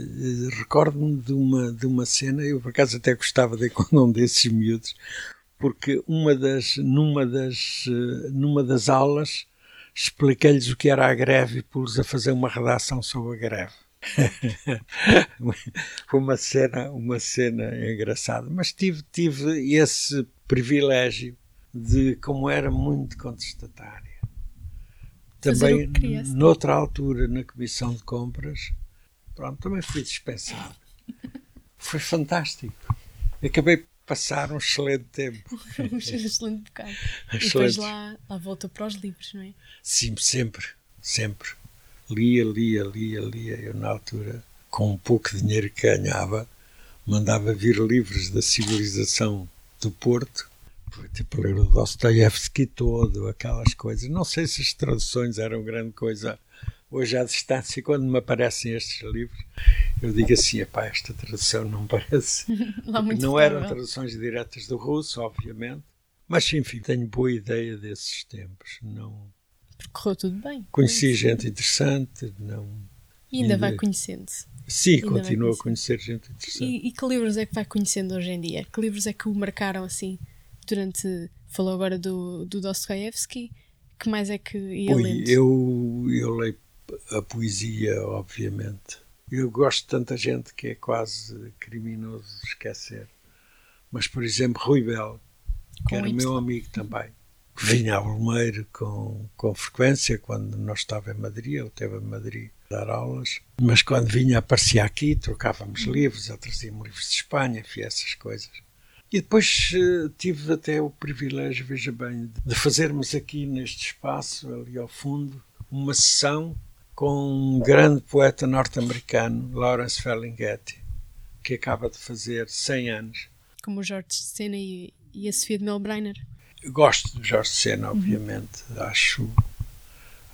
recordo-me de uma, de uma cena, eu por acaso até gostava de com um desses miúdos, porque uma das, numa, das, eh, numa das aulas expliquei-lhes o que era a greve e pus-los a fazer uma redação sobre a greve. Foi uma cena, uma cena engraçada, mas tive, tive esse privilégio de, como era muito contestatária, também noutra altura na comissão de compras pronto, também fui dispensado. Foi fantástico. Acabei passar um excelente tempo Um excelente bocado. E depois Excelente. lá, lá voltou para os livros, não é? sim, sempre, sempre lia, lia, lia, lia. Eu, na altura, com um pouco de dinheiro que ganhava, mandava vir livros da civilização do Porto, tipo ler o Dostoiévski todo, aquelas coisas. Não sei se as traduções eram grande coisa hoje à distância, quando me aparecem estes livros, eu digo assim: epá, esta tradução não parece. não eram traduções diretas do russo, obviamente, mas enfim, tenho boa ideia desses tempos. Não. Correu tudo bem. Conheci gente interessante, não. E ainda, ainda... vai conhecendo-se. Sim, continua a conhecer gente interessante. E, e, que livros é que vai conhecendo hoje em dia? Que livros é que o marcaram assim durante. Falou agora do, do Dostoevsky. Que mais é que ia Ui, lendo? Eu, eu leio a poesia, obviamente. Eu gosto de tanta gente que é quase criminoso esquecer. Mas, por exemplo, Rui Belo, que era meu amigo também, vinha ao Lumeiro com, com frequência quando nós estava em Madrid, ele esteve em Madrid dar aulas, mas quando vinha aparecia aqui, trocávamos livros, ele trazia-me livros de Espanha, enfim, essas coisas. E depois uh, tive até o privilégio, veja bem, de fazermos aqui neste espaço, ali ao fundo, uma sessão com um grande poeta norte-americano, Lawrence Ferlinghetti, que acaba de fazer 100 anos. Como o Jorge Sena e, e a Sofia de Melbreiner. Gosto de Jorge Sena, uhum. obviamente. Uhum. Acho,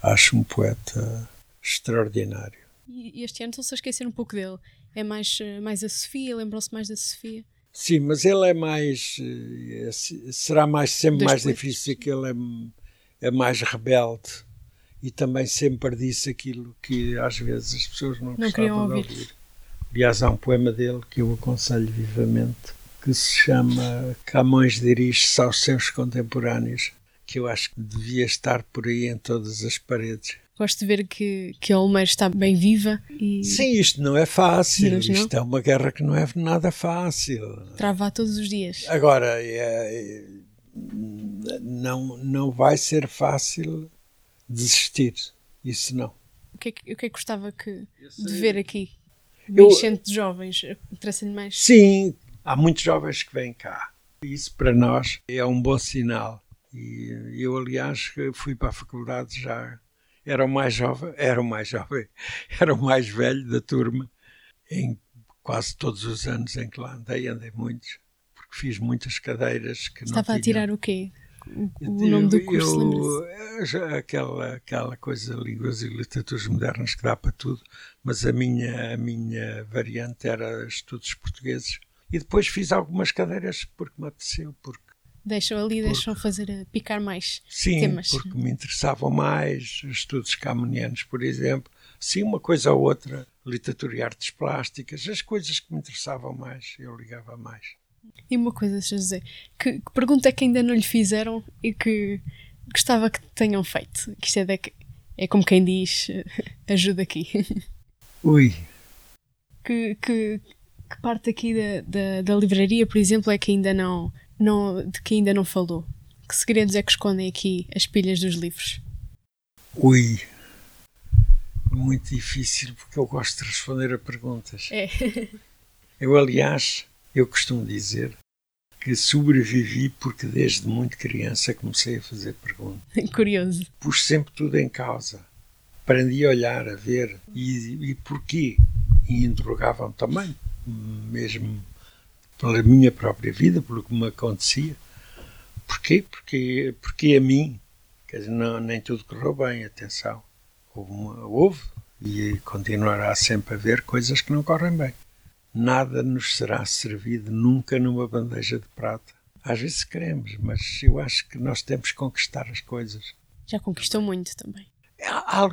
acho um poeta extraordinário. E este ano estão-se a esquecer um pouco dele. É mais, eh, mais a Sofia, lembram-se mais da Sofia? Sim, mas ele é mais. Eh, será mais, sempre Dois mais poetas. difícil, que ele é, é mais rebelde e também sempre disse aquilo que às vezes as pessoas não, não gostavam de ouvir. ouvir. Aliás, há um poema dele que eu aconselho vivamente que se chama Camões dirige-se aos seus contemporâneos, que eu acho que devia estar por aí em todas as paredes. Gosto de ver que, que a Olmeiro está bem viva. E... Sim, isto não é fácil. Mas isto não? é uma guerra que não é nada fácil. Trava todos os dias. Agora, é, é, não, não vai ser fácil desistir. Isso não. O que é que, o que, é que gostava que, de ver aqui? Enchente de jovens. Interessa-lhe mais? Sim, há muitos jovens que vêm cá. Isso para nós é um bom sinal. E eu, aliás, fui para a faculdade já era o mais jovem, era o mais jovem, era o mais velho da turma, em quase todos os anos em que lá andei, andei muitos, porque fiz muitas cadeiras que Estava a tirar o quê? O, nome do curso, eu, aquela, aquela coisa, línguas e literaturas modernas que dá para tudo, mas a minha, a minha variante era estudos portugueses. E depois fiz algumas cadeiras porque me apeteceu, porque deixam ali, porque, deixam fazer a picar mais sim, temas. porque me interessavam mais estudos camonianos, por exemplo. Sim, uma coisa ou outra, literatura e artes plásticas, as coisas que me interessavam mais, eu ligava mais. E uma coisa, José, que, que pergunta é que ainda não lhe fizeram e que gostava que tenham feito? Que isto é, de, é como quem diz, ajuda aqui. Ui. Que, que, que parte aqui da, da, da livraria, por exemplo, é que ainda não não, de que ainda não falou? Que segredos é que escondem aqui as pilhas dos livros? Ui, muito difícil porque eu gosto de responder a perguntas. É. Eu, aliás, eu costumo dizer que sobrevivi porque desde muito criança comecei a fazer perguntas. Curioso. Pus sempre tudo em causa. Aprendi a olhar, a ver e, e porquê. E interrogavam também, mesmo pela minha própria vida, pelo que me acontecia. Porquê? Porque, porque a mim, quer dizer, não, nem tudo correu bem, atenção. Houve, uma, houve e continuará sempre a haver coisas que não correm bem. Nada nos será servido nunca numa bandeja de prata. Às vezes queremos, mas eu acho que nós temos que conquistar as coisas. Já conquistou muito também.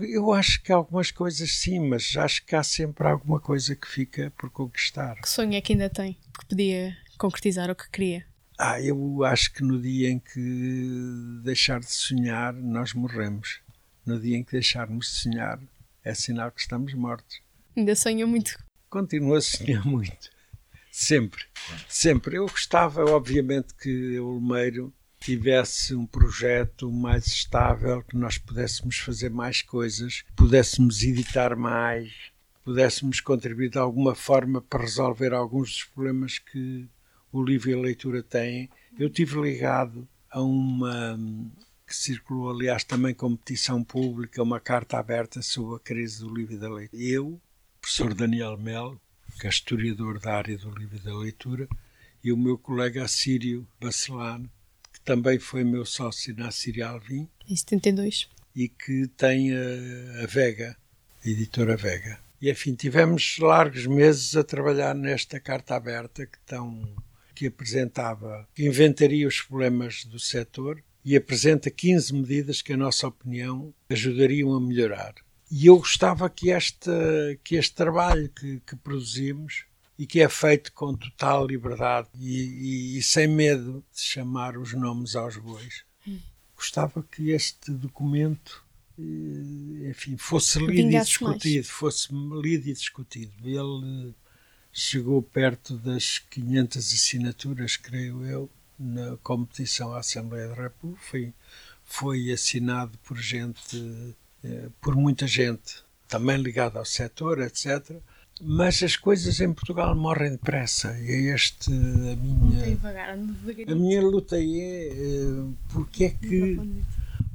Eu acho que algumas coisas sim, mas acho que há sempre alguma coisa que fica por conquistar. Que sonho é que ainda tem? Que podia concretizar o que queria? Ah, eu acho que no dia em que deixar de sonhar, nós morremos. No dia em que deixarmos de sonhar, é sinal que estamos mortos. Ainda sonha muito. Continuo a sonhar muito. Sempre. Sempre. Eu gostava, obviamente, que o Olmeiro tivesse um projeto mais estável, que nós pudéssemos fazer mais coisas, pudéssemos editar mais, pudéssemos contribuir de alguma forma para resolver alguns dos problemas que o livro e a leitura têm. Eu tive ligado a uma que circulou, aliás, também como petição pública, uma carta aberta sobre a crise do livro e da leitura. Eu, professor Daniel Melo, que é historiador da área do livro e da leitura, e o meu colega Assírio Bacelano, que também foi meu sócio na Assíria Alvim. Em 72. E que tem a, a Vega, a editora Vega. E, enfim, tivemos largos meses a trabalhar nesta carta aberta que, tão, que apresentava, que inventaria os problemas do setor e apresenta 15 medidas que, a nossa opinião, ajudariam a melhorar. E eu gostava que este, que este trabalho que, que produzimos e que é feito com total liberdade e, e, e, sem medo de chamar os nomes aos bois. Hum. Gostava que este documento, eh, enfim, fosse lido e discutido, mais. fosse lido e discutido. Ele chegou perto das 500 assinaturas, creio eu, na competição à Assembleia da República. Foi, foi assinado por gente, por muita gente, também ligada ao setor, etc. Mas as coisas em Portugal morrem depressa e é este a minha a minha luta é eh, porque é que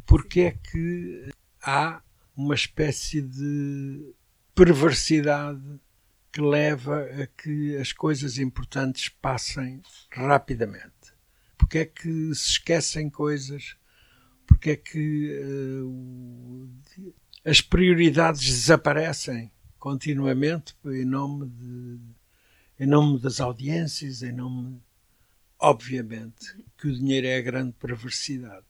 porque é que há uma espécie de perversidade que leva a que as coisas importantes passem rapidamente? Porque é que se esquecem coisas, porque é que uh, as prioridades desaparecem continuamente em nome, de, em nome das audiências, em nome, obviamente, que o dinheiro é a grande perversidade.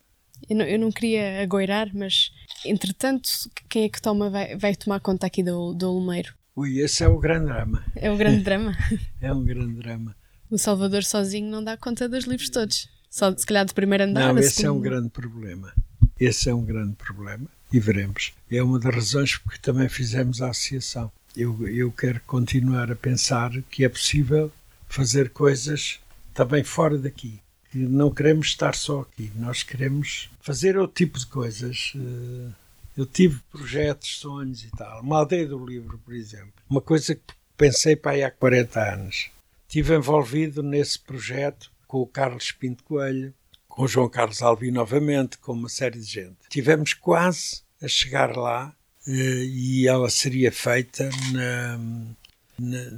Eu não, eu não queria agoirar, mas entretanto, quem é que toma, vai, vai tomar conta aqui do, do Olmeiro? Ui, esse é o grande drama. É o grande drama? é um grande drama. O Salvador sozinho não dá conta dos livros todos. Só se calhar de primeiro andar. Não, esse é um grande problema. Esse é um grande problema. E veremos. É uma das razões porque também fizemos a associação. Eu, eu quero continuar a pensar que é possível fazer coisas também fora daqui. Que não queremos estar só aqui. Nós queremos fazer outro tipo de coisas. Eh, eu tive projetos, sonhos e tal. Uma aldeia do livro, por exemplo. Uma coisa que pensei para aí há 40 anos Estive envolvido nesse projeto com o Carlos Pinto Coelho, com o João Carlos Albi novamente, com uma série de gente. Tivemos quase a chegar lá eh, e ela seria feita na, na,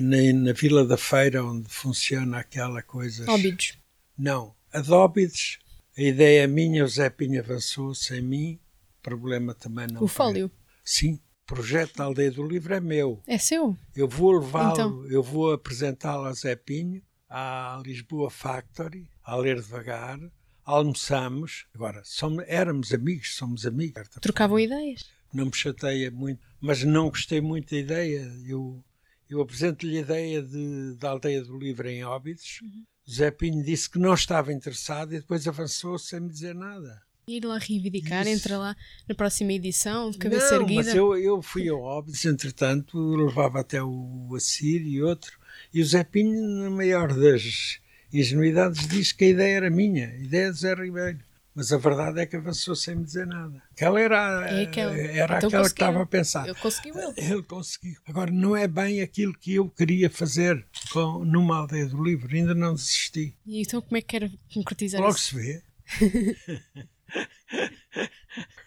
na, na, Vila da Feira, onde funciona aquela coisa. Óbidos. Não, a de Óbidos, a ideia é minha, o Zé Pinho avançou sem mim, problema também não. O fólio. Sim, projeto da Aldeia do Livro é meu. É seu? Eu vou levá-lo, então. eu vou apresentá-lo a Zé Pinho, à Lisboa Factory, a ler devagar, almoçamos. Agora, somos, éramos amigos, somos amigos. Trocavam ideias? Não me chateia muito, mas não gostei muito da ideia. Eu, eu apresento-lhe a ideia de, da Aldeia do Livro em Óbidos. Uhum. Zé Pinho disse que não estava interessado e depois avançou sem me dizer nada ir lá reivindicar, Isso. entra lá na próxima edição, de cabeça não, erguida. Mas eu, eu fui ao Óbidos, entretanto, levava até o Assir e outro, e o Zé Pinho, na maior das ingenuidades, disse que a ideia era minha, a ideia de Zé Ribeiro. Mas a verdade é que avançou sem me dizer nada. Aquela era, é aquela, era então aquela que estava a pensar. Ele conseguiu ele. Ele conseguiu. Agora, não é bem aquilo que eu queria fazer com, numa aldeia do livro. Ainda não desisti. E então como é que quer concretizar Logo isso? se vê.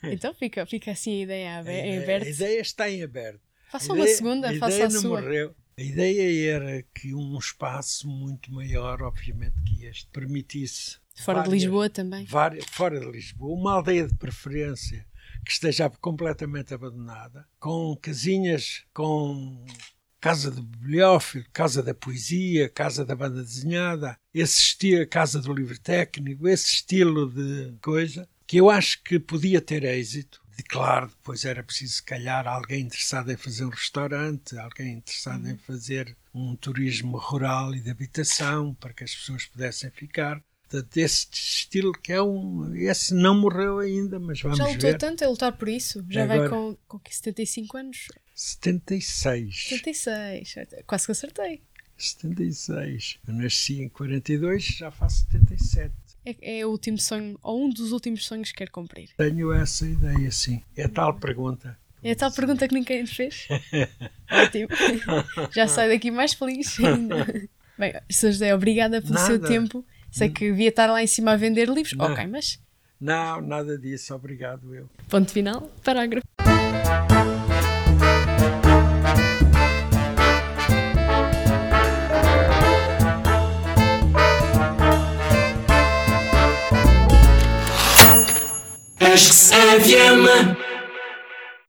então fica, fica assim a ideia em aberto. A ideia está em aberto. Faça uma segunda, faça a sua. Morreu. A ideia era que um espaço muito maior, obviamente, que este, permitisse. Fora várias, de Lisboa também. Várias, fora de Lisboa, uma aldeia de preferência que esteja completamente abandonada, com casinhas, com Casa do Bibliófilo, Casa da Poesia, Casa da Banda Desenhada, esse estilo, Casa do Livro Técnico, esse estilo de coisa, que eu acho que podia ter êxito. E claro, depois era preciso, se calhar, alguém interessado em fazer um restaurante, alguém interessado em fazer um turismo rural e de habitação, para que as pessoas pudessem ficar. Portanto, esse estilo que é um. Esse não morreu ainda, mas vamos ver. Já lutou ver. tanto a lutar por isso? Já Agora, vai com, com 75 anos? 76. 76, quase que acertei. 76. Eu nasci em 42, já faço 77. É, é o último sonho, ou um dos últimos sonhos que quero cumprir. Tenho essa ideia, sim. É tal pergunta. É tal pergunta que ninguém fez. Ótimo. Já saio daqui mais feliz ainda. Bem, Sr. José, obrigada pelo Nada. seu tempo. Sei que devia estar lá em cima a vender livros. Não. Ok, mas Não, nada disso, obrigado eu. Ponto final, parágrafo. Acho que se